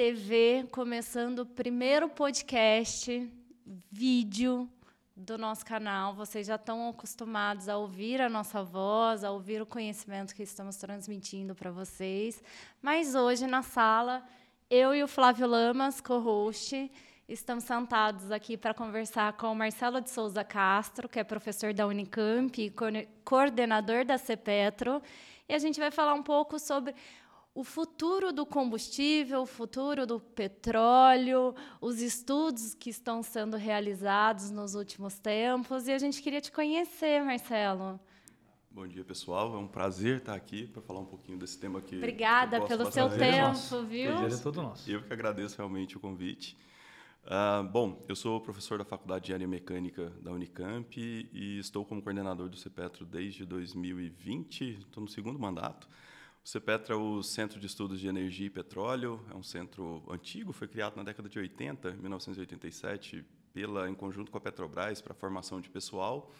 TV, começando o primeiro podcast, vídeo do nosso canal. Vocês já estão acostumados a ouvir a nossa voz, a ouvir o conhecimento que estamos transmitindo para vocês. Mas hoje, na sala, eu e o Flávio Lamas, co-host, estamos sentados aqui para conversar com o Marcelo de Souza Castro, que é professor da Unicamp e coordenador da CEPETRO. E a gente vai falar um pouco sobre o futuro do combustível, o futuro do petróleo, os estudos que estão sendo realizados nos últimos tempos. E a gente queria te conhecer, Marcelo. Bom dia, pessoal. É um prazer estar aqui para falar um pouquinho desse tema aqui. Obrigada pelo seu tempo, nosso. viu? Prazer é todo nosso. Eu que agradeço realmente o convite. Uh, bom, eu sou professor da Faculdade de Área Mecânica da Unicamp e estou como coordenador do CEPETRO desde 2020, estou no segundo mandato. O CEPETRO é o Centro de Estudos de Energia e Petróleo, é um centro antigo, foi criado na década de 80, 1987, pela, em conjunto com a Petrobras para a formação de pessoal,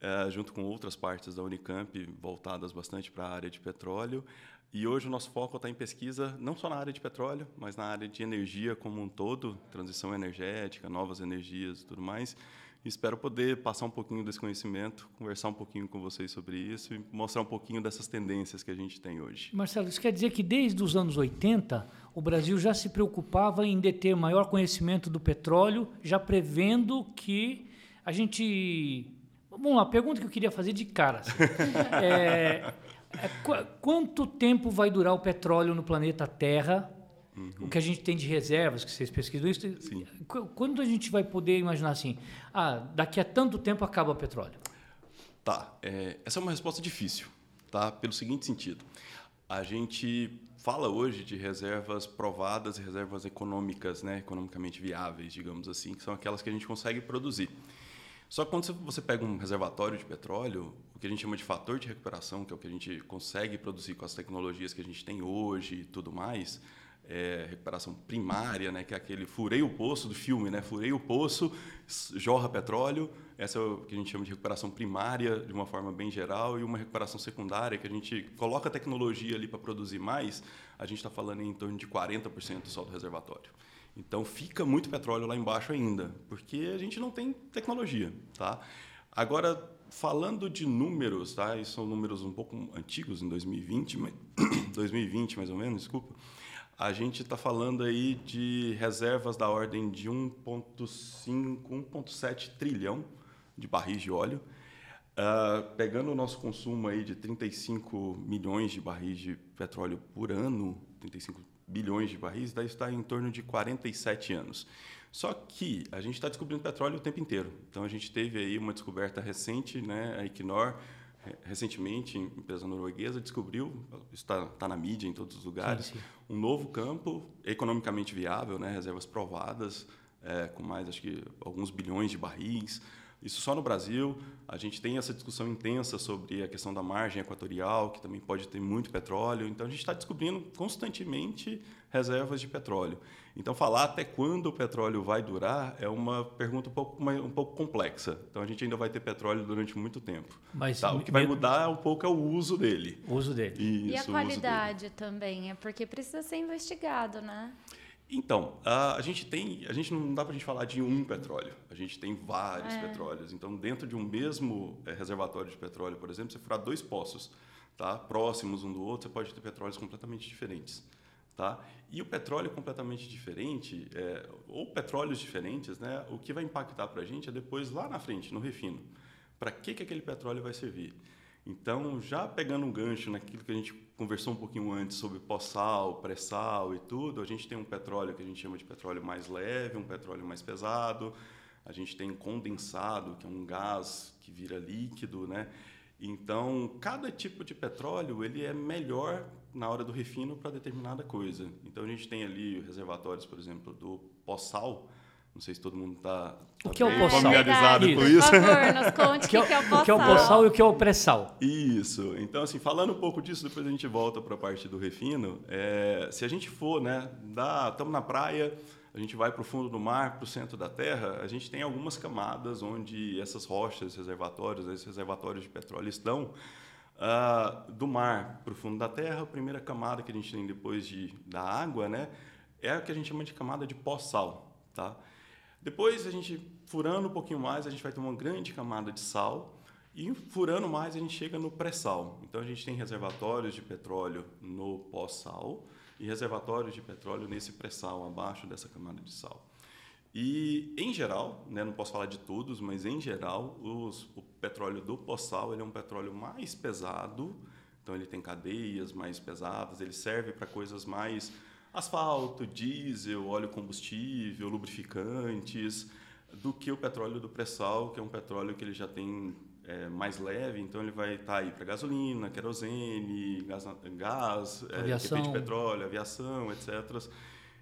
é, junto com outras partes da Unicamp voltadas bastante para a área de petróleo. E hoje o nosso foco está em pesquisa, não só na área de petróleo, mas na área de energia como um todo, transição energética, novas energias e tudo mais. Espero poder passar um pouquinho desse conhecimento, conversar um pouquinho com vocês sobre isso e mostrar um pouquinho dessas tendências que a gente tem hoje. Marcelo, isso quer dizer que desde os anos 80 o Brasil já se preocupava em deter maior conhecimento do petróleo, já prevendo que a gente. Vamos lá, pergunta que eu queria fazer de cara. Assim. é, é, qu quanto tempo vai durar o petróleo no planeta Terra Uhum. O que a gente tem de reservas, que vocês pesquisam isso, Sim. quando a gente vai poder imaginar assim, ah, daqui a tanto tempo acaba o petróleo? Tá, é, essa é uma resposta difícil, tá? Pelo seguinte sentido, a gente fala hoje de reservas provadas e reservas econômicas, né, economicamente viáveis, digamos assim, que são aquelas que a gente consegue produzir. Só que quando você pega um reservatório de petróleo, o que a gente chama de fator de recuperação, que é o que a gente consegue produzir com as tecnologias que a gente tem hoje e tudo mais, é, recuperação primária, né, que é aquele furei o poço do filme, né, furei o poço, jorra petróleo. Essa é o que a gente chama de recuperação primária, de uma forma bem geral, e uma recuperação secundária, que a gente coloca tecnologia ali para produzir mais, a gente está falando em torno de 40% só do reservatório. Então fica muito petróleo lá embaixo ainda, porque a gente não tem tecnologia. Tá? Agora, falando de números, tá? E são números um pouco antigos, em 2020, 2020 mais ou menos, desculpa a gente está falando aí de reservas da ordem de 1,5, 1,7 trilhão de barris de óleo. Uh, pegando o nosso consumo aí de 35 milhões de barris de petróleo por ano, 35 bilhões de barris, daí está em torno de 47 anos. Só que a gente está descobrindo petróleo o tempo inteiro. Então a gente teve aí uma descoberta recente, né, a Equinor recentemente, empresa norueguesa descobriu, está, está na mídia em todos os lugares, sim, sim. um novo campo economicamente viável, né, reservas provadas, é, com mais, acho que, alguns bilhões de barris. Isso só no Brasil. A gente tem essa discussão intensa sobre a questão da margem equatorial, que também pode ter muito petróleo. Então, a gente está descobrindo constantemente reservas de petróleo. Então, falar até quando o petróleo vai durar é uma pergunta um pouco, um pouco complexa. Então, a gente ainda vai ter petróleo durante muito tempo. Mas tá? O que vai mudar um pouco é o uso dele. O uso dele. Isso, e a qualidade também, é porque precisa ser investigado, né? Então, a, gente tem, a gente não dá para a gente falar de um petróleo. A gente tem vários é. petróleos. Então, dentro de um mesmo é, reservatório de petróleo, por exemplo, você furar dois poços, tá, próximos um do outro, você pode ter petróleos completamente diferentes, tá? E o petróleo completamente diferente, é, ou petróleos diferentes, né? O que vai impactar para a gente é depois lá na frente, no refino. Para que que aquele petróleo vai servir? Então, já pegando um gancho naquilo que a gente conversou um pouquinho antes sobre pós-sal, pré-sal e tudo, a gente tem um petróleo que a gente chama de petróleo mais leve, um petróleo mais pesado, a gente tem condensado, que é um gás que vira líquido, né? Então, cada tipo de petróleo ele é melhor na hora do refino para determinada coisa. Então, a gente tem ali reservatórios, por exemplo, do pós-sal, não sei se todo mundo está tá, o que é o familiarizado com isso. Por favor, nos conte o que, que, é o poçal. O que é o poçal e o que é o pré-sal. Isso. Então, assim, falando um pouco disso, depois a gente volta para a parte do refino. É, se a gente for, né, estamos na praia, a gente vai para o fundo do mar, para o centro da terra, a gente tem algumas camadas onde essas rochas, reservatórios, esses reservatórios de petróleo estão. Uh, do mar para o fundo da terra, a primeira camada que a gente tem depois de, da água, né, é o que a gente chama de camada de pós-sal. Tá? Depois, a gente furando um pouquinho mais, a gente vai ter uma grande camada de sal. E furando mais, a gente chega no pré-sal. Então, a gente tem reservatórios de petróleo no pós-sal e reservatórios de petróleo nesse pré-sal, abaixo dessa camada de sal. E, em geral, né, não posso falar de todos, mas em geral, os, o petróleo do pós-sal é um petróleo mais pesado, então ele tem cadeias mais pesadas, ele serve para coisas mais asfalto, diesel, óleo combustível, lubrificantes, do que o petróleo do pré-sal, que é um petróleo que ele já tem é, mais leve, então ele vai estar tá aí para gasolina, querosene, gás, gás é, de petróleo, aviação, etc.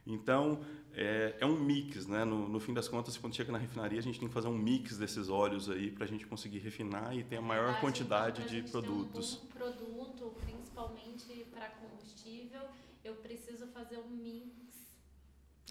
Então, é, é, um mix, né? No, no, fim das contas, quando chega na refinaria, a gente tem que fazer um mix desses óleos aí para a gente conseguir refinar e ter a maior verdade, quantidade então, de produtos. Um produto, principalmente para combustível, eu preciso fazer um mix,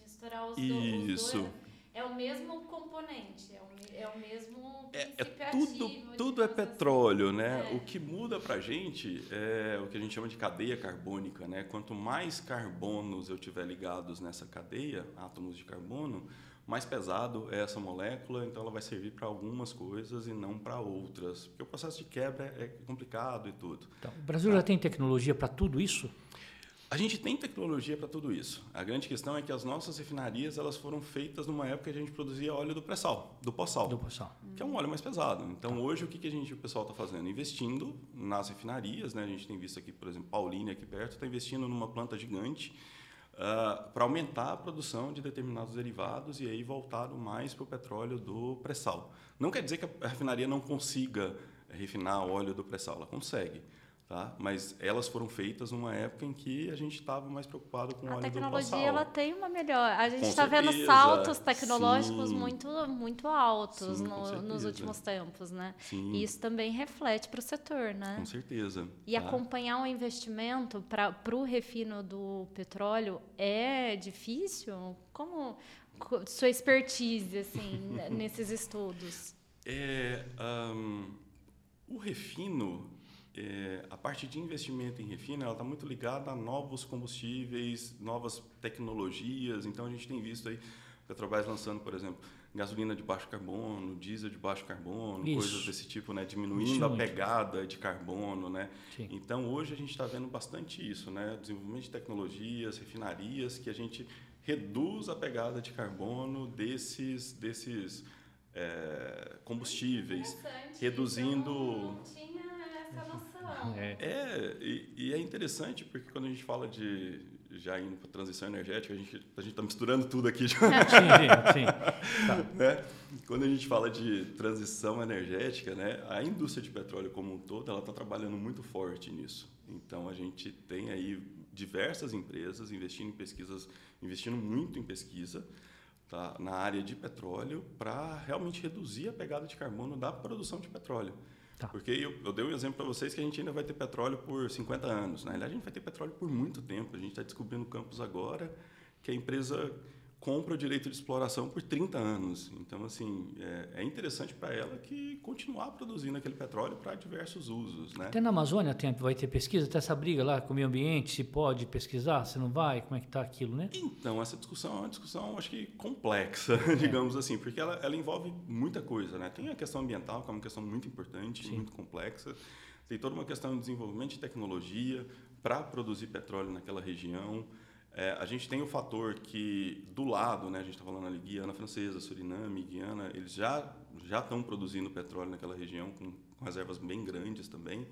misturar os, Isso. dois é o mesmo componente, é o, é o mesmo é, é tudo tudo é petróleo, assim. né? É. O que muda para a gente é o que a gente chama de cadeia carbônica, né? Quanto mais carbonos eu tiver ligados nessa cadeia, átomos de carbono, mais pesado é essa molécula, então ela vai servir para algumas coisas e não para outras, porque o processo de quebra é complicado e tudo. Então, o Brasil tá? já tem tecnologia para tudo isso? A gente tem tecnologia para tudo isso. A grande questão é que as nossas refinarias elas foram feitas numa época que a gente produzia óleo do pré-sal, do pós-sal. Do pós-sal. Que é um óleo mais pesado. Então, tá. hoje, o que, que a gente, o pessoal está fazendo? Investindo nas refinarias. Né? A gente tem visto aqui, por exemplo, Pauline, aqui perto, está investindo numa planta gigante uh, ah, para aumentar a produção de determinados derivados e aí voltado mais para o petróleo do pré-sal. Não quer dizer que a refinaria não consiga refinar óleo do pré-sal. Ela consegue. Tá? Mas elas foram feitas numa época em que a gente estava mais preocupado com A tecnologia ela tem uma melhor. A gente está vendo saltos tecnológicos muito muito altos Sim, no, nos últimos tempos, né? Sim. E isso também reflete para o setor, né? Com certeza. E tá? acompanhar o um investimento para o refino do petróleo é difícil? Como sua expertise assim nesses estudos? É, um, o refino é, a parte de investimento em refino ela está muito ligada a novos combustíveis, novas tecnologias. Então a gente tem visto aí Petrobras lançando, por exemplo, gasolina de baixo carbono, diesel de baixo carbono, Isso. coisas desse tipo, né? Diminuindo a pegada de carbono, né? Sim. Então hoje a gente está vendo bastante isso, né? Desenvolvimento de tecnologias, refinarias que a gente reduz a pegada de carbono desses desses é, combustíveis, reduzindo essa noção. É, é e, e, é interessante porque quando a gente fala de já indo para transição energética, a gente a gente está misturando tudo aqui. Já. sim, sim. Tá. Né? Quando a gente fala de transição energética, né, a indústria de petróleo como um todo, ela está trabalhando muito forte nisso. Então a gente tem aí diversas empresas investindo em pesquisas, investindo muito em pesquisa. Tá, na área de petróleo para realmente reduzir a pegada de carbono da produção de petróleo. Tá. Porque eu, eu, dei um exemplo para vocês que a gente ainda vai ter petróleo por 50 anos. Na realidade, a gente vai ter petróleo por muito tempo. A gente está descobrindo campos agora que a empresa compra o direito de exploração por 30 anos. Então, assim, é, é interessante para ela que continuar produzindo aquele petróleo para diversos usos. Né? Até na Amazônia tem, vai ter pesquisa, até essa briga lá com o meio ambiente, se pode pesquisar, se não vai, como é que está aquilo, né? Então, essa discussão é uma discussão, acho que complexa, é. digamos assim, porque ela, ela envolve muita coisa. Né? Tem a questão ambiental, que é uma questão muito importante, Sim. muito complexa. Tem toda uma questão de desenvolvimento de tecnologia para produzir petróleo naquela região. É, a gente tem o fator que do lado, né, a gente está falando ali Guiana Francesa, Suriname, Guiana, eles já já estão produzindo petróleo naquela região com, com, reservas bem grandes também.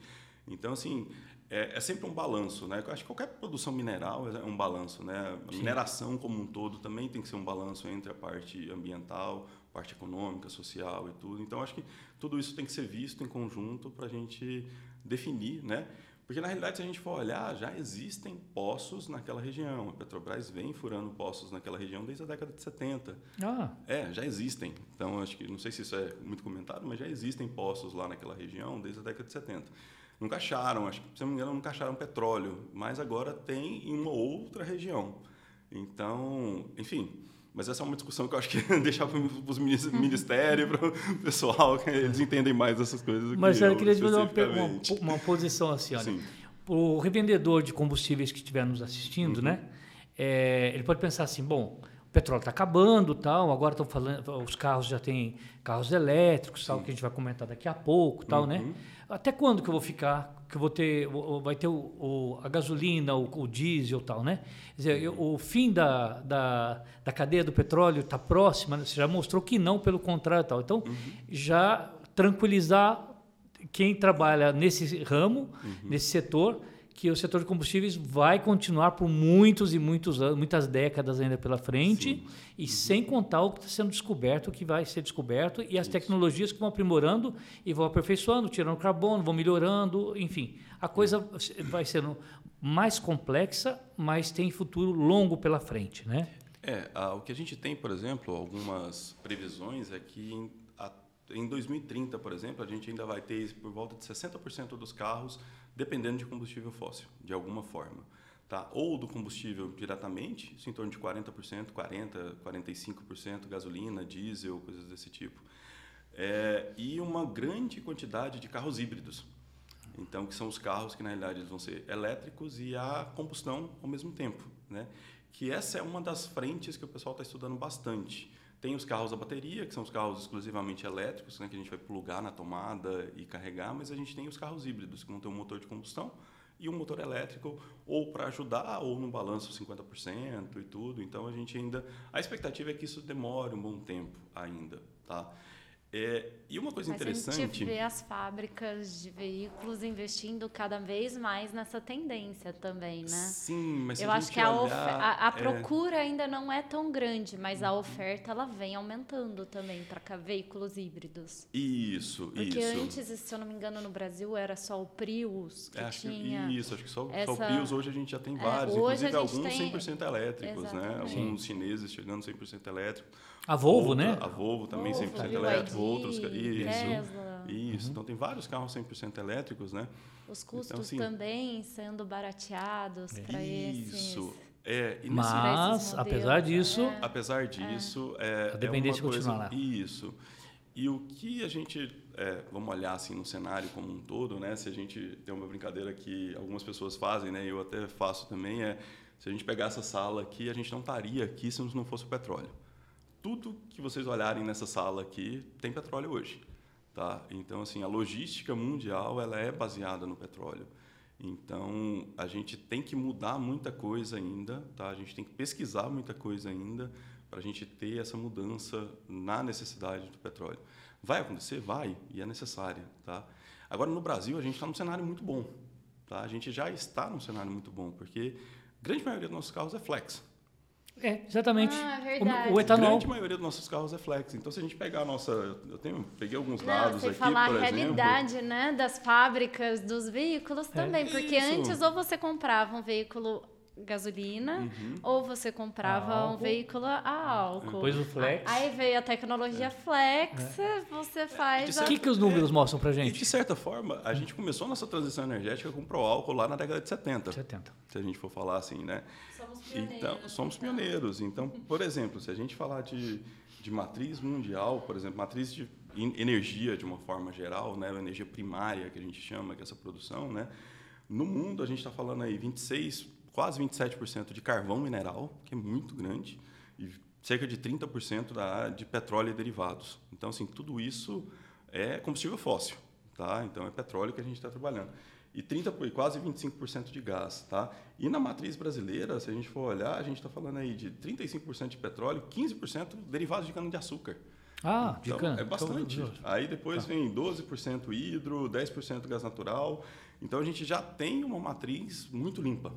Então assim é, é, sempre um balanço, né? Eu acho que qualquer produção mineral é um balanço, né? A mineração como um todo também tem que ser um balanço entre a parte ambiental, parte econômica, social e tudo. Então acho que tudo isso tem que ser visto em conjunto para a gente definir, né? Porque, na realidade, se a gente for olhar, já existem poços naquela região. A Petrobras vem furando poços naquela região desde a década de 70. Ah. É, já existem. Então, acho que, não sei se isso é muito comentado, mas já existem poços lá naquela região desde a década de 70. Nunca acharam, acho que, se não me engano, nunca acharam petróleo, mas agora tem em uma outra região. Então, enfim, mas essa é uma discussão que eu acho que deixar para os ministérios, para o pessoal, que eles entendem mais essas coisas. Mas eu, eu queria dizer uma, uma, uma, posição assim, olha. Sim. O revendedor de combustíveis que estiver nos assistindo, uhum. né? é, ele pode pensar assim, bom, o petróleo está acabando, tal. Agora estão falando, os carros já têm carros elétricos, tal, que a gente vai comentar daqui a pouco, tal, né? Uhum. Até quando que eu vou ficar? Que eu vou ter, vai ter o, o- a gasolina, o, o diesel, tal, né? Quer dizer, eu- o fim da, da, da cadeia do petróleo está próxima. né? Você já mostrou que não, pelo contrário, tal. Então, já tranquilizar quem trabalha nesse ramo, nesse setor, que o setor de combustíveis vai continuar por muitos e muitos anos, muitas décadas ainda pela frente, e sem contar o que está sendo descoberto, o que vai ser descoberto, e as tecnologias que vão aprimorando e vão aperfeiçoando, tirando carbono, vão melhorando, enfim. A coisa vai sendo mais complexa, mas tem futuro longo pela frente, né? É, ah, o que a gente tem, por exemplo, algumas previsões é que em, a- em 2030, por exemplo, a gente ainda vai ter por volta de 60% dos carros dependendo de combustível fóssil, de alguma forma. Tá? Ou do combustível diretamente, isso em torno de 40%, 40%, 45% gasolina, diesel, coisas desse tipo. É, e uma grande quantidade de carros híbridos. Então, que são os carros que, na realidade, eles vão ser elétricos e a combustão ao mesmo tempo. Né? Que essa é uma das frentes que o pessoal está estudando bastante. Tem os carros a bateria, que são os carros exclusivamente elétricos, né, que a gente vai plugar na tomada e carregar, mas a gente tem os carros híbridos, que vão ter um motor de combustão e um motor elétrico, ou para ajudar, ou no balanço 50% e tudo. Então, a gente ainda... A expectativa é que isso demore um bom tempo ainda. Tá? É, e uma coisa Mas a interessante... gente vê as fábricas de veículos investindo cada vez mais nessa tendência também, né? Sim, mas se Eu a acho gente que a, olhar, a, a é, procura ainda não é tão grande, mas a oferta ela vem aumentando também para veículos híbridos. Isso, Porque isso. antes, se eu não me engano, no Brasil era só o Prius que É, acho que- tinha. isso, acho que só, só essa- o Prius hoje a gente já tem É, vários, hoje inclusive a gente alguns tem- 100% elétricos, né? Exatamente. Alguns chineses chegando 100% elétrico. A Volvo, Outra- né? A Volvo também Volvo, 100% BYD, elétrico, outros isso. Tesla. Isso, então tem vários carros 100% elétricos, né? Os custos Então, assim, também sendo barateados para esses. Isso. É, e Mas, esses apesar modelos, disso, é. Apesar disso, é, A dependência é uma coisa, continua lá. Isso. E o que a gente, é, vamos olhar assim no cenário como um todo, né? Se a gente tem uma brincadeira que algumas pessoas fazem, né? Eu até faço também é, se a gente pegar essa sala aqui, a gente não estaria aqui se não fosse o petróleo. Tudo que vocês olharem nessa sala aqui tem petróleo hoje, tá? Então assim, a logística mundial ela é baseada no petróleo. Então, a gente tem que mudar muita coisa ainda, tá? A gente tem que pesquisar muita coisa ainda para a gente ter essa mudança na necessidade do petróleo. Vai acontecer? Vai, e é necessária, tá? Agora, no Brasil, a gente está num cenário muito bom, tá? A gente já está num cenário muito bom, porque a grande maioria dos nossos carros é flex. É, exatamente. Ah, O- verdade. o, A etanol. grande maioria dos nossos carros é flex. Então, se a gente pegar a nossa... Eu tenho, peguei alguns Não, dados sem aqui, falar por a exemplo. realidade né, das fábricas dos veículos também. Porque Isso. antes ou você comprava um veículo gasolina Uhum. ou você comprava um veículo a álcool. Depois o flex. Aí veio a tecnologia flex, você faz De a... O que, que os números mostram pra E, gente? de certa forma, a gente começou nossa transição energética com o álcool lá na década de 70. 70. Se a gente for falar assim, né? Somos pioneiros. Então, somos pioneiros. Então, por exemplo, se a gente falar de, de matriz mundial, por exemplo, matriz de en- energia de uma forma geral, né? A energia primária que a gente chama, que é essa produção, né? No mundo, a gente está falando aí 26, quase 27% de carvão mineral, que é muito grande, e cerca de 30% da, de petróleo e derivados. Então, assim, tudo isso é combustível fóssil, tá? Então, é petróleo que a gente está trabalhando. E 30, por- quase 25% de gás, tá? E na matriz brasileira, se a gente for olhar, a gente está falando aí de 35% de petróleo, 15% derivados de cana-de-açúcar. Ah, de Então, cana. é bastante. Então, Aí depois vem 12% hidro, 10% gás natural. Então a gente já tem uma matriz muito limpa.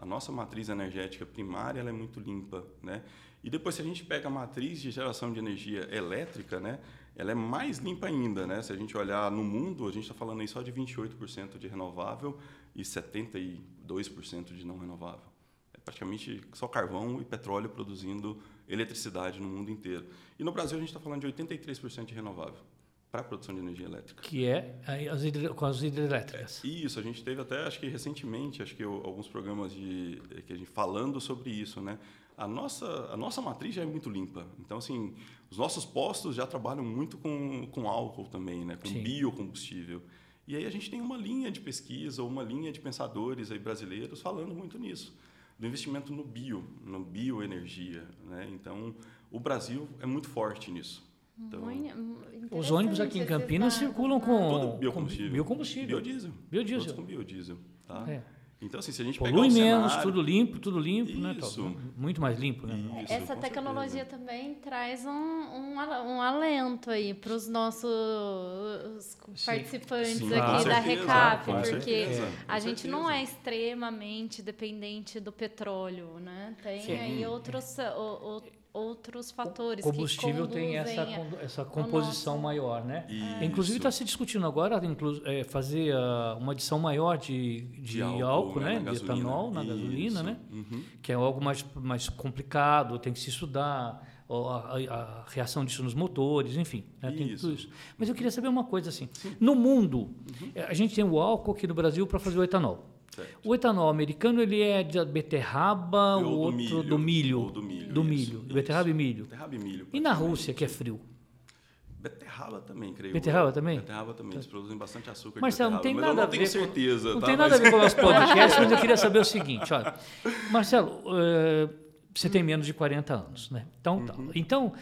A nossa matriz energética primária ela é muito limpa, né? E depois se a gente pega a matriz de geração de energia elétrica, né? Ela é mais limpa ainda, né? Se a gente olhar no mundo, a gente está falando aí só de 28% de renovável e 72% de não renovável. É praticamente só carvão e petróleo produzindo eletricidade no mundo inteiro. E no Brasil a gente está falando de 83% de renovável para a produção de energia elétrica. Que é as com as hidrelétricas. Isso, a gente teve até, acho que recentemente, acho que o- alguns programas de que a gente falando sobre isso, né? A nossa a nossa matriz já é muito limpa. Então assim, os nossos postos já trabalham muito com, com álcool também, né? Com Sim. biocombustível. E aí a gente tem uma linha de pesquisa, ou uma linha de pensadores aí brasileiros falando muito nisso. do investimento no bio, no bioenergia. Né? Então, o Brasil é muito forte nisso. Então, os ônibus aqui em Campinas circulam com, biocombustível. com biocombustivel. Biodiesel. Biodiesel. Todos com biodiesel. Tá? É. Então, assim, se a gente Polui pegar menos, cenário, tudo limpo, tudo limpo, né? Isso. Tal, Muito mais limpo, né? Isso, Essa tecnologia certeza. também traz um, um, um alento aí para os nossos participantes Sim, aqui da certeza, Recap, porque certeza, a gente não é extremamente dependente do petróleo, né? Tem Sim. aí outros, o- o- outros fatores combustível que tem essa, a- essa composição nosso- maior, né? Isso. Inclusive está se discutindo agora é, fazer ah, uma adição maior de, de, álcool, né? na De etanol na Isso. gasolina, né? Uhum. Que é algo mais, mais complicado, tem que se estudar a, a- a reação disso nos motores, enfim, né? tem Isso. tudo isso. Mas eu queria saber uma coisa assim. No mundo, Uhum. eh, a gente tem o álcool aqui no Brasil para fazer o etanol. Certo. O etanol americano ele é de beterraba, o do outro milho, do milho, ou do milho, do isso, milho, isso. beterraba e milho. Beterraba e milho. E na. Rússia que é frio? Beterraba também, creio. Beterraba também? Beterraba também. Eles produzem bastante açúcar Marcelo, não tem nada a ver eu não tenho certeza. com, não tá? tem nada a Mas- ver com o nosso podcast, mas eu queria saber o seguinte, olha. Marcelo, eh, você tem menos de 40 anos, né? Então, tá. Uhum. então,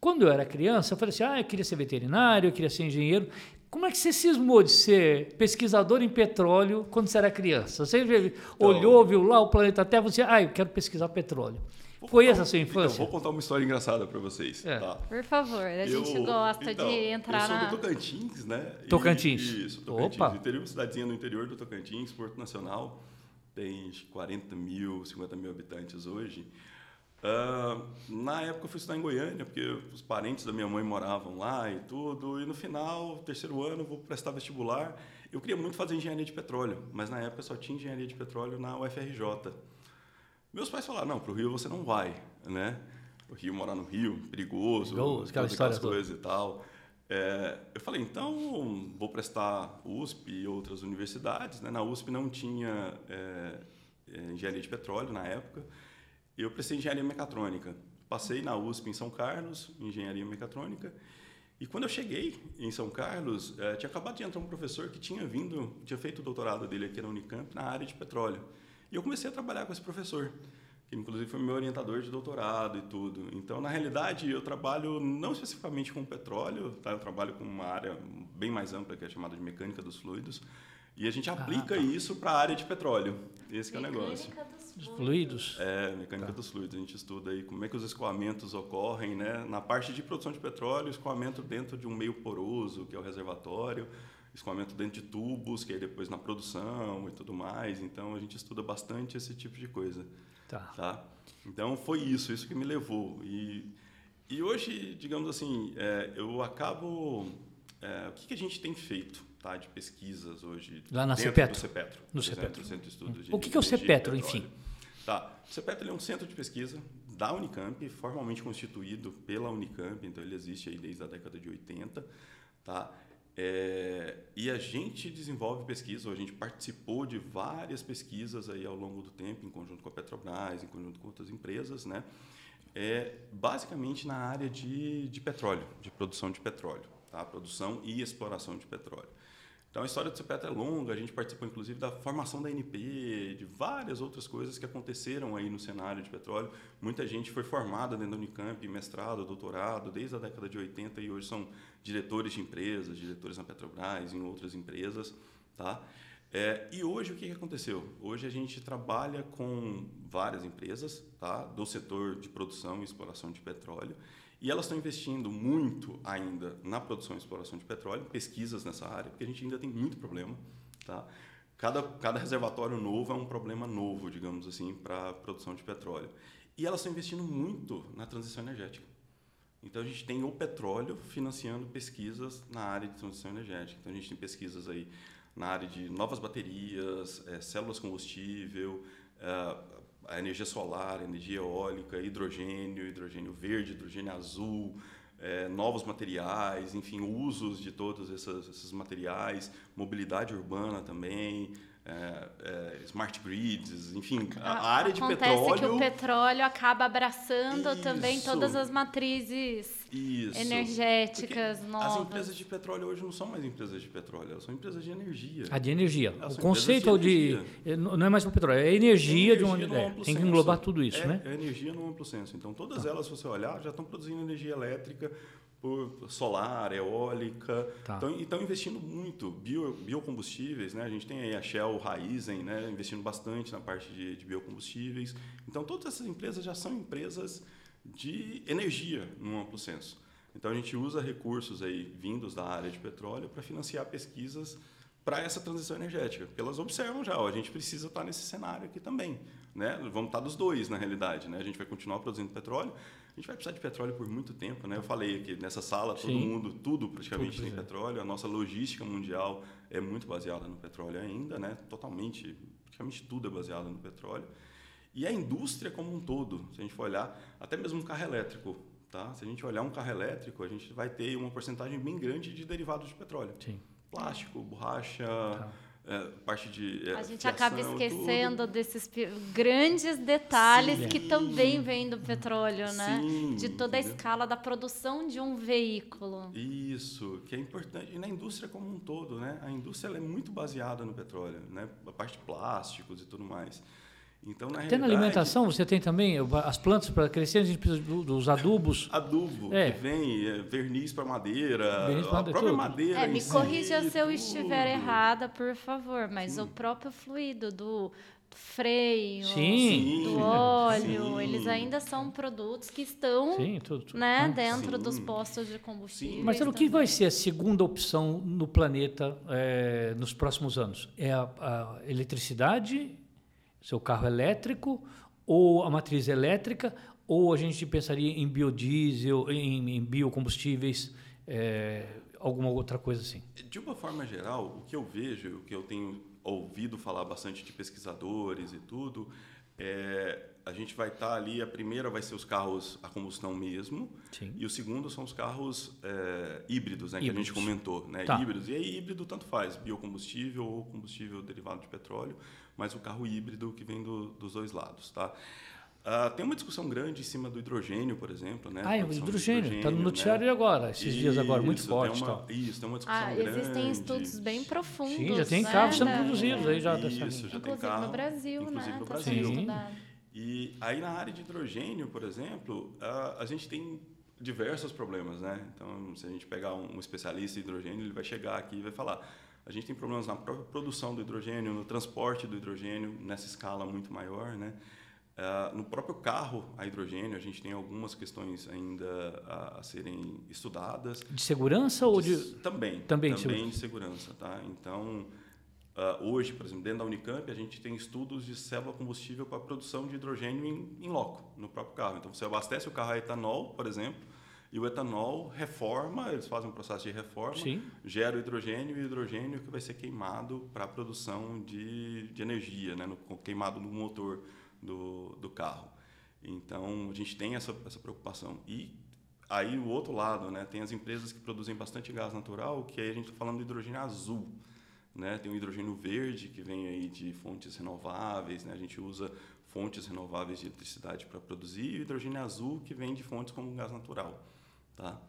quando eu era criança, eu falei assim, ah, eu queria ser veterinário, eu queria ser engenheiro. Como é que você cismou de ser pesquisador em petróleo quando você era criança? Você Então olhou, viu lá o planeta Terra, você, ah, eu quero pesquisar petróleo. Foi essa a sua infância? Então, vou contar uma história engraçada para vocês. É. Tá? Por favor, a gente Eu- gosta então, de entrar eu sou na. do Tocantins, né? E- Tocantins. Isso, Tocantins. Opa. Interior, cidadezinha no interior do Tocantins, Porto Nacional. Tem acho que 40 mil, 50 mil habitantes hoje. Ah, na época eu fui estudar em Goiânia, porque os parentes da minha mãe moravam lá e tudo. E no final, terceiro ano, vou prestar vestibular. Eu queria muito fazer engenharia de petróleo, mas na época só tinha engenharia de petróleo na UFRJ. Meus pais falaram, não, para o Rio você não vai, né? O Rio, morar no Rio, perigoso, Perigoso, aquela história coisas e tal. É, eu falei, então vou prestar USP e outras universidades. Né? Na USP não tinha é, é, engenharia de petróleo na época. Eu prestei engenharia mecatrônica. Passei na USP em São Carlos, engenharia mecatrônica. E quando eu cheguei em São Carlos, eh, tinha acabado de entrar um professor que tinha vindo, tinha feito o doutorado dele aqui na Unicamp na área de petróleo. E eu comecei a trabalhar com esse professor, que inclusive foi meu orientador de doutorado e tudo. Então, na realidade, eu trabalho não especificamente com petróleo, tá? eu trabalho com uma área bem mais ampla, que é chamada de mecânica dos fluidos. E a gente aplica isso para a área de petróleo. Esse é o negócio. Mecânica dos Os fluidos. É, mecânica dos fluidos. A gente estuda aí como é que os escoamentos ocorrem, né? Na parte de produção de petróleo, escoamento dentro de um meio poroso, que é o reservatório, escoamento dentro de tubos, que é depois na produção e tudo mais. Então, a gente estuda bastante esse tipo de coisa, Tá. tá? Então, foi isso, isso que me levou. E, e hoje, digamos assim, é, eu acabo... é, o que, que a gente tem feito, tá? De pesquisas hoje Lá na CEPETro. CEPETro. No CEPETro. Centro de Estudos de O que que é o CEPETro, enfim? Tá. O CEPETro é um centro de pesquisa da Unicamp, formalmente constituído pela Unicamp, então ele existe aí desde a década de 80, tá? É, e a gente desenvolve pesquisa, a gente participou de várias pesquisas aí ao longo do tempo, em conjunto com a Petrobras, em conjunto com outras empresas, né? É, basicamente na área de, de petróleo, de produção de petróleo, tá? Produção e exploração de petróleo. Então a história do CEPET é longa, a gente participou inclusive da formação da NP, de várias outras coisas que aconteceram aí no cenário de petróleo. Muita gente foi formada dentro da Unicamp, mestrado, doutorado, desde a década de 80 e hoje são diretores de empresas, diretores na Petrobras, em outras empresas, tá? É, e hoje o que aconteceu? Hoje a gente trabalha com várias empresas, tá? Do setor de produção e exploração de petróleo. E elas estão investindo muito ainda na produção e exploração de petróleo, pesquisas nessa área, porque a gente ainda tem muito problema. Tá? Cada, cada reservatório novo é um problema novo, digamos assim, para a produção de petróleo. E elas estão investindo muito na transição energética. Então a gente tem o petróleo financiando pesquisas na área de transição energética. Então a gente tem pesquisas aí na área de novas baterias, eh, células combustível, eh, a energia solar, energia eólica, hidrogênio, hidrogênio verde, hidrogênio azul, eh, novos materiais, enfim, usos de todos essas- esses materiais, mobilidade urbana também, é, é, smart grids, enfim, a, A- área de Acontece petróleo. que o petróleo acaba abraçando também Isso. todas as matrizes Isso. energéticas Porque novas. As empresas de petróleo hoje não são mais empresas de petróleo, elas são empresas de energia. A de energia. Elas o conceito de. de energia. eh, Não é mais o petróleo, é energia, de uma. no é, amplo tem que englobar tudo isso, é, né? É energia no amplo senso. Então, todas elas, se você olhar, já estão produzindo energia elétrica por solar, eólica. Tá. Então, e estão investindo muito. Bio, biocombustíveis, né? A gente tem aí a Shell, Raizen, né? investindo bastante na parte de, de biocombustíveis. Então, todas essas empresas já são empresas de energia no amplo senso. Então, a gente usa recursos aí vindos da área de petróleo para financiar pesquisas para essa transição energética. Porque elas observam já, ó, a gente precisa estar nesse cenário aqui também. Né? Vamos estar dos dois, na realidade. Né? A gente vai continuar produzindo petróleo, a gente vai precisar de petróleo por muito tempo. Né? Eu falei aqui, nessa sala, todo Sim. mundo, tudo praticamente Tudo, tem é. petróleo. A nossa logística mundial é muito baseada no petróleo ainda, né? totalmente, praticamente tudo é baseado no petróleo. E a indústria como um todo, se a gente for olhar, até mesmo um carro elétrico, tá? Se a gente olhar um carro elétrico, a gente vai ter uma porcentagem bem grande de derivados de petróleo. Sim. Plástico, borracha, Tá. é, parte de é, A gente fiação, acaba esquecendo tudo. desses grandes detalhes Sim. que também vêm do petróleo, né? Sim, De toda a entendeu? escala da produção de um veículo. Isso, que é importante. E na indústria como um todo, né? A indústria ela é muito baseada no petróleo, né? A parte de plásticos e tudo mais. Então, na Até na alimentação você tem também as plantas para crescer, a gente precisa do- dos adubos. Adubo, É. que vem, é, verniz para madeira, Verniz pra a madeira, própria tudo. madeira. É, me si, corrija se eu tudo. estiver errada, por favor, mas o próprio fluido do freio, Sim. do Sim, óleo, sim. eles ainda são produtos que estão Sim, tudo. tudo. né, dentro Sim. dos postos de combustível. Marcelo, o que vai ser a segunda opção no planeta eh, nos próximos anos? É a, a eletricidade, seu carro elétrico, ou a matriz elétrica, ou a gente pensaria em biodiesel, em, em biocombustíveis, eh, alguma outra coisa assim? De uma forma geral, o que eu vejo, o que eu tenho ouvido falar bastante de pesquisadores e tudo, é a gente vai estar ali, a primeira vai ser os carros a combustão mesmo, Sim. e o segundo são os carros é, híbridos, né, que a Híbridos. gente comentou, né, Tá. híbridos. E aí híbrido tanto faz, biocombustível ou combustível derivado de petróleo, mas o carro híbrido que vem do- dos dois lados, tá? Ah, tem uma discussão grande em cima do hidrogênio, por exemplo, né? Ah, é o hidrogênio. Está no né? noticiário agora, esses dias agora, muito Isso, forte. Tem uma, tal. isso, tem uma discussão Ah, grande. existem estudos bem profundos. Sim, já tem né, carros sendo produzidos aí já dessa Isso, linha. já tem Inclusive carro, no Brasil, inclusive né? no tá Brasil. Sim. E aí na área de hidrogênio, por exemplo, a, a gente tem diversos problemas, né? Então, se a gente pegar um, um especialista em hidrogênio, ele vai chegar aqui e vai falar: a gente tem problemas na própria produção do hidrogênio, no transporte do hidrogênio nessa escala muito maior, né? Ah, no próprio carro a hidrogênio, a gente tem algumas questões ainda a, a serem estudadas. De segurança ou de. Também. Também Também, de de segurança, tá? Então, ah, hoje, por exemplo, dentro da Unicamp, a gente tem estudos de célula combustível para produção de hidrogênio em, em loco, no próprio carro. Então, você abastece o carro a etanol, por exemplo, e o etanol reforma, eles fazem um processo de reforma, Sim. gera o hidrogênio e o hidrogênio que vai ser queimado para a produção de, de energia, né? no, queimado no motor do, do carro. Então, a gente tem essa, essa preocupação. E aí, o outro lado, né? tem as empresas que produzem bastante gás natural, que aí a gente está falando do hidrogênio azul. Né? Tem o hidrogênio verde, que vem aí de fontes renováveis, né? a gente usa fontes renováveis de eletricidade para produzir, e o hidrogênio azul, que vem de fontes como gás natural. Tá?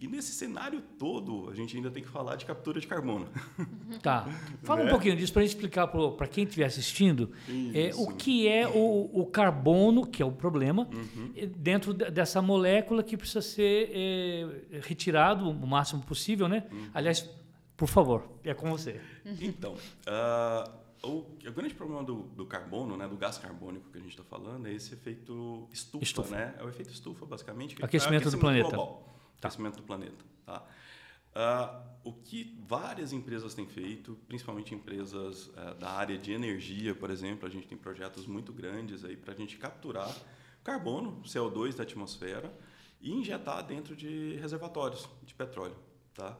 E nesse cenário todo, a gente ainda tem que falar de captura de carbono. Tá. Fala um Né? pouquinho disso para explicar para quem estiver assistindo é, o que é o, o carbono, que é o problema, Uhum. eh, dentro de- dessa molécula que precisa ser eh, retirado o máximo possível, né? Uhum. Aliás, por favor, é com você. Então, ah, o, o grande problema do, do carbono, né, do gás carbônico que a gente está falando, é esse efeito estufa, Estufa. né? É o efeito estufa, basicamente. que é Aquecimento do planeta. Global, Aquecimento do planeta. Tá? Ah, o que várias empresas têm feito, principalmente empresas ah, da área de energia, por exemplo, a gente tem projetos muito grandes aí para a gente capturar carbono, CO2 da atmosfera e injetar dentro de reservatórios de petróleo. Tá?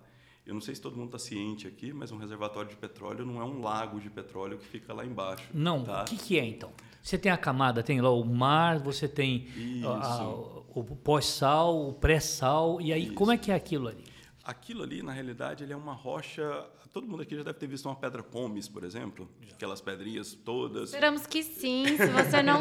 Eu não sei se todo mundo está ciente aqui, mas um reservatório de petróleo não é um lago de petróleo que fica lá embaixo. Não, Tá? o que, que é então? Você tem a camada, tem lá o mar, você tem a- o pós-sal, o pré-sal, e aí Isso. como é que é aquilo ali? Aquilo ali, na realidade, ele é uma rocha. Todo mundo aqui já deve ter visto uma pedra pomes, por exemplo, aquelas pedrinhas todas. Esperamos que sim. Se você não,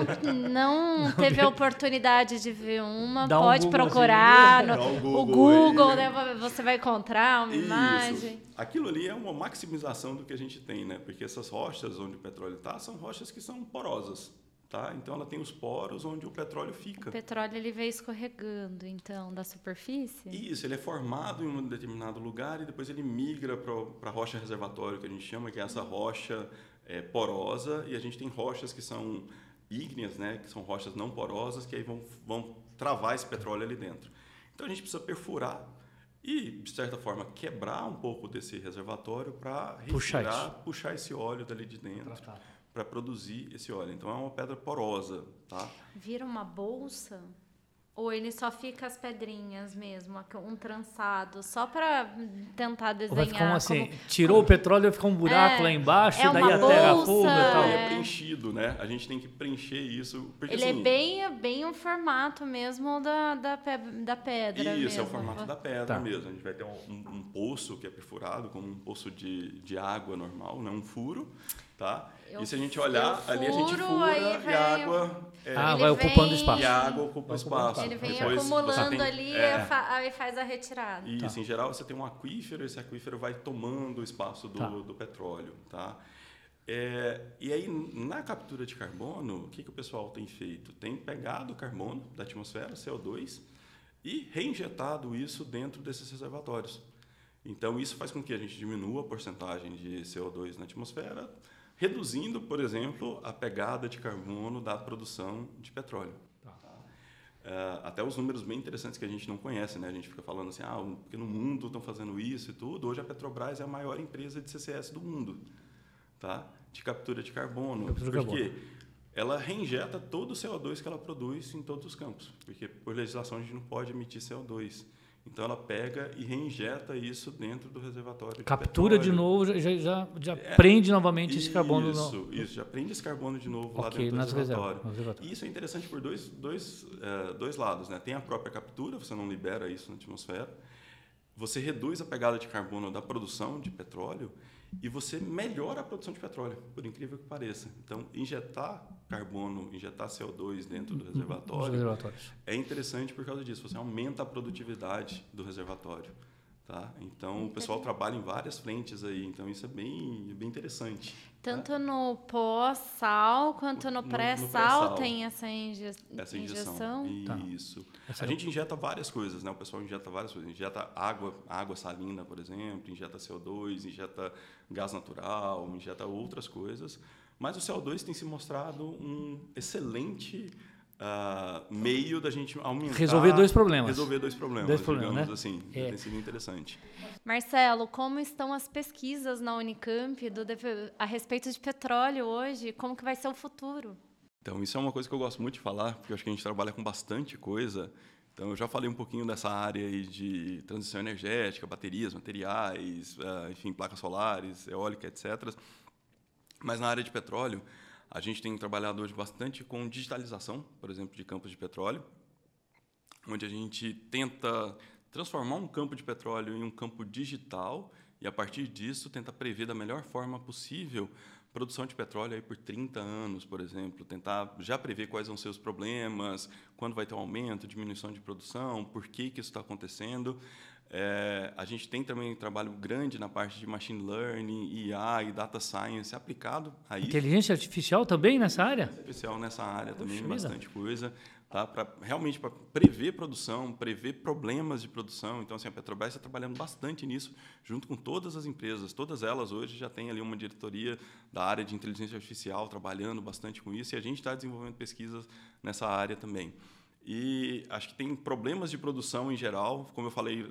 não teve a oportunidade de ver uma, Dá um pode Google procurar assim. no um o Google Google, né? Você vai encontrar uma Isso. imagem. Aquilo ali é uma maximização do que a gente tem, né? Porque essas rochas onde o petróleo está são rochas que são porosas, tá? Então ela tem os poros onde o petróleo O fica. petróleo ele veio escorregando, então, da superfície. Isso, ele é formado em um determinado lugar e depois ele migra para a rocha reservatório, que a gente chama, que é essa rocha é, porosa, e a gente tem rochas que são ígneas, né, que são rochas não porosas, que aí vão, vão travar esse petróleo ali dentro. Então a gente precisa perfurar e, de certa forma, quebrar um pouco desse reservatório para Puxar puxar esse óleo dali de dentro para produzir esse óleo. Então é uma pedra porosa, tá? Vira uma bolsa? Ou ele só fica as pedrinhas mesmo, um trançado, só para tentar desenhar vai ficar um assim, como- tirou o petróleo, vai ficar um buraco É, lá embaixo, é daí a terra fuga e tal. Ele É. é preenchido, né? A gente tem que preencher isso. Porque, Ele assim, é bem, bem o formato mesmo da, da, da pedra Isso, é o mesmo. formato da pedra Tá. mesmo. A gente vai ter um, um- um poço que é perfurado, como um poço de, de água normal, não um furo, tá? Eu e se a gente olhar, ali a gente fura aí e a água... é, Ah, vai ocupando vem- espaço. e a água ocupa espaço. Ele vem Depois acumulando tem- ali é, e faz a retirada. Isso, Tá. em geral, você tem um aquífero, esse aquífero vai tomando o espaço do, Tá. do petróleo, tá? É, e aí, na captura de carbono, o que, que o pessoal tem feito? Tem pegado o carbono da atmosfera, CO2, e reinjetado isso dentro desses reservatórios. Então, isso faz com que a gente diminua a porcentagem de CO2 na atmosfera, reduzindo, por exemplo, a pegada de carbono da produção de petróleo. É, até os números bem interessantes que a gente não conhece, né? A gente fica falando assim, ah, porque no mundo estão fazendo isso e tudo. Hoje a Petrobras é a maior empresa de CCS do mundo, tá? De captura de carbono. Captura de porque ela reinjeta todo o CO2 que ela produz em todos os campos, porque por legislação a gente não pode emitir CO2. Então ela pega e reinjeta isso dentro do reservatório. de Captura de novo, já, já, já prende novamente esse carbono. Isso, no, isso, já prende esse carbono de novo lá Ok, dentro do reservatório. reservatórios. E isso é interessante por dois, dois, eh, dois lados. Né? Tem a própria captura, você não libera isso na atmosfera. Você reduz a pegada de carbono da produção de petróleo e você melhora a produção de petróleo, por incrível que pareça. Então, injetar carbono, injetar CO2 dentro do nos reservatório é interessante por causa disso. Você aumenta a produtividade do reservatório. Tá? Então, o pessoal trabalha em várias frentes aí. Então, isso é bem, bem interessante. Tanto no pós-sal quanto no pré-sal pré-sal. tem essa, inje Essa injeção. injeção. Tá. Isso. Essa a é- gente injeta várias coisas, né? O pessoal injeta várias coisas. Injeta água, água salina, por exemplo, injeta CO2, injeta gás natural, injeta outras coisas. Mas o CO2 tem se mostrado um excelente ah, meio da gente aumentar... Resolver dois problemas. Resolver dois problemas, Dois problemas, digamos né? assim. É. Tem sido interessante. Marcelo, como estão as pesquisas na Unicamp do, a respeito de petróleo hoje? Como que vai ser o futuro? Então, isso é uma coisa que eu gosto muito de falar, porque eu acho que a gente trabalha com bastante coisa. Então, eu já falei um pouquinho dessa área aí de transição energética, baterias, materiais, eh, enfim, placas solares, eólica, etc. Mas na área de petróleo, a gente tem trabalhado hoje bastante com digitalização, por exemplo, de campos de petróleo, onde a gente tenta transformar um campo de petróleo em um campo digital e, a partir disso, tenta prever da melhor forma possível produção de petróleo aí por 30 anos, por exemplo, tentar já prever quais vão ser os problemas, quando vai ter um aumento, diminuição de produção, por que, que isso está acontecendo. É, a gente tem também um trabalho grande na parte de machine learning, IA e data science aplicado a isso Inteligência artificial também nessa área? especial nessa área também, vida. bastante coisa, tá? Para realmente para prever produção, prever problemas de produção. Então, assim, a Petrobras está trabalhando bastante nisso, junto com todas as empresas. Todas elas hoje já têm ali uma diretoria da área de inteligência artificial trabalhando bastante com isso e a gente está desenvolvendo pesquisas nessa área também. E acho que tem problemas de produção em geral, como eu falei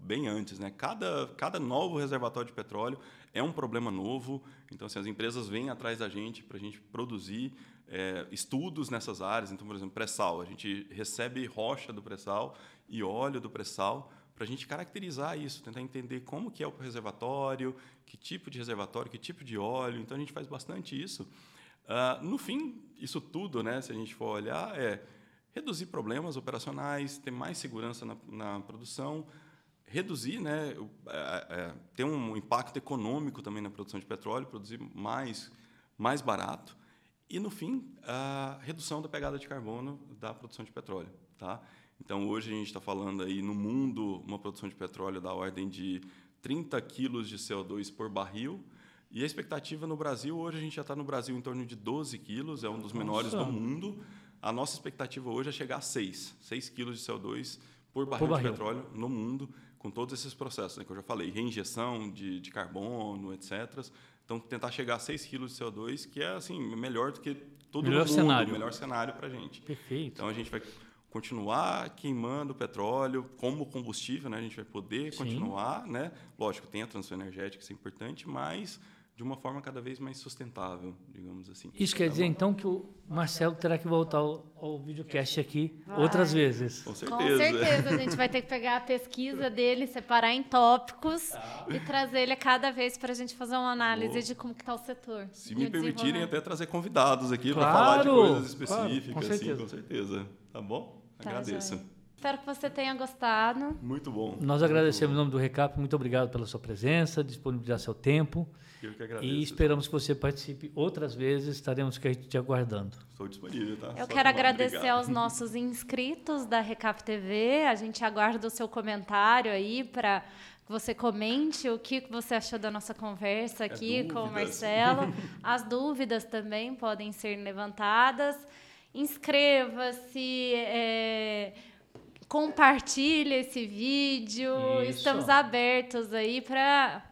bem antes, né? Cada, cada novo reservatório de petróleo é um problema novo. Então, assim, as empresas vêm atrás da gente para a gente produzir é, estudos nessas áreas. Então, por exemplo, pré-sal. A gente recebe rocha do pré-sal e óleo do pré-sal para a gente caracterizar isso, tentar entender como que é o reservatório, que tipo de reservatório, que tipo de óleo. Então, a gente faz bastante isso. Ah, no fim, isso tudo, né, se a gente for olhar, é reduzir problemas operacionais, ter mais segurança na, na produção, reduzir, né, é, é, ter um impacto econômico também na produção de petróleo, produzir mais, mais barato e, no fim, a redução da pegada de carbono da produção de petróleo. Tá? Então, hoje a gente está falando aí no mundo uma produção de petróleo da ordem de 30 quilos de CO2 por barril, e a expectativa no Brasil, hoje a gente já está no Brasil em torno de 12 quilos, é um dos menores do mundo. A nossa expectativa hoje é chegar a 6, 6 quilos de CO2 por barril, por barril. de petróleo no mundo, com todos esses processos né, que eu já falei, reinjeção de, de carbono, etc. Então, tentar chegar a 6 quilos de CO2, que é assim melhor do que todo melhor mundo, cenário. melhor cenário para a gente. Perfeito. Então, a gente vai continuar queimando petróleo como combustível, né? A gente vai poder Sim. continuar, né? Lógico, tem a transição energética, isso é importante, mas de uma forma cada vez mais sustentável, digamos assim. Isso quer dizer, então, que o Marcelo terá que voltar ao, ao videocast aqui vai. outras vezes. Com certeza. Com certeza. A gente vai ter que pegar a pesquisa dele, separar em tópicos ah. e trazer ele cada vez para a gente fazer uma análise oh. de como está o setor. Se me permitirem, até trazer convidados aqui claro. para falar de coisas específicas, claro, com, certeza. Assim, com certeza. Tá bom? Tá, Agradeço. Espero que você tenha gostado. Muito bom. Nós agradecemos em nome do Recap. Muito obrigado pela sua presença, disponibilizar seu tempo. Eu que agradeço. E esperamos que você participe outras vezes. Estaremos te aguardando. Estou disponível, tá? Eu Só quero agradecer obrigado. aos nossos inscritos da Recap TV. A gente aguarda o seu comentário aí para que você comente o que você achou da nossa conversa é aqui é com o Marcelo. As dúvidas também podem ser levantadas. Inscreva-se. É compartilhe esse vídeo. Isso. Estamos abertos aí para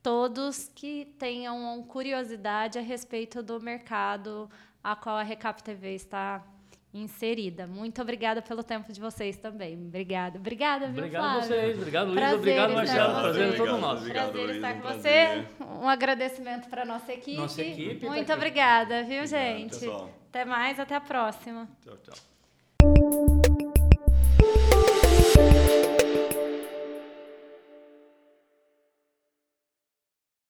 todos que tenham curiosidade a respeito do mercado a qual a Recap TV está inserida. Muito obrigada pelo tempo de vocês também. Obrigada. Obrigada, viu, Obrigado Flávio? a vocês. Obrigado, Luiz. Obrigado, Marcelo. Prazer é todo nosso. Obrigado, prazer estar com você. Um agradecimento para a nossa equipe. Nossa equipe. Muito tá obrigada, viu, obrigado, gente? Pessoal. Até mais, até a próxima. Tchau, tchau.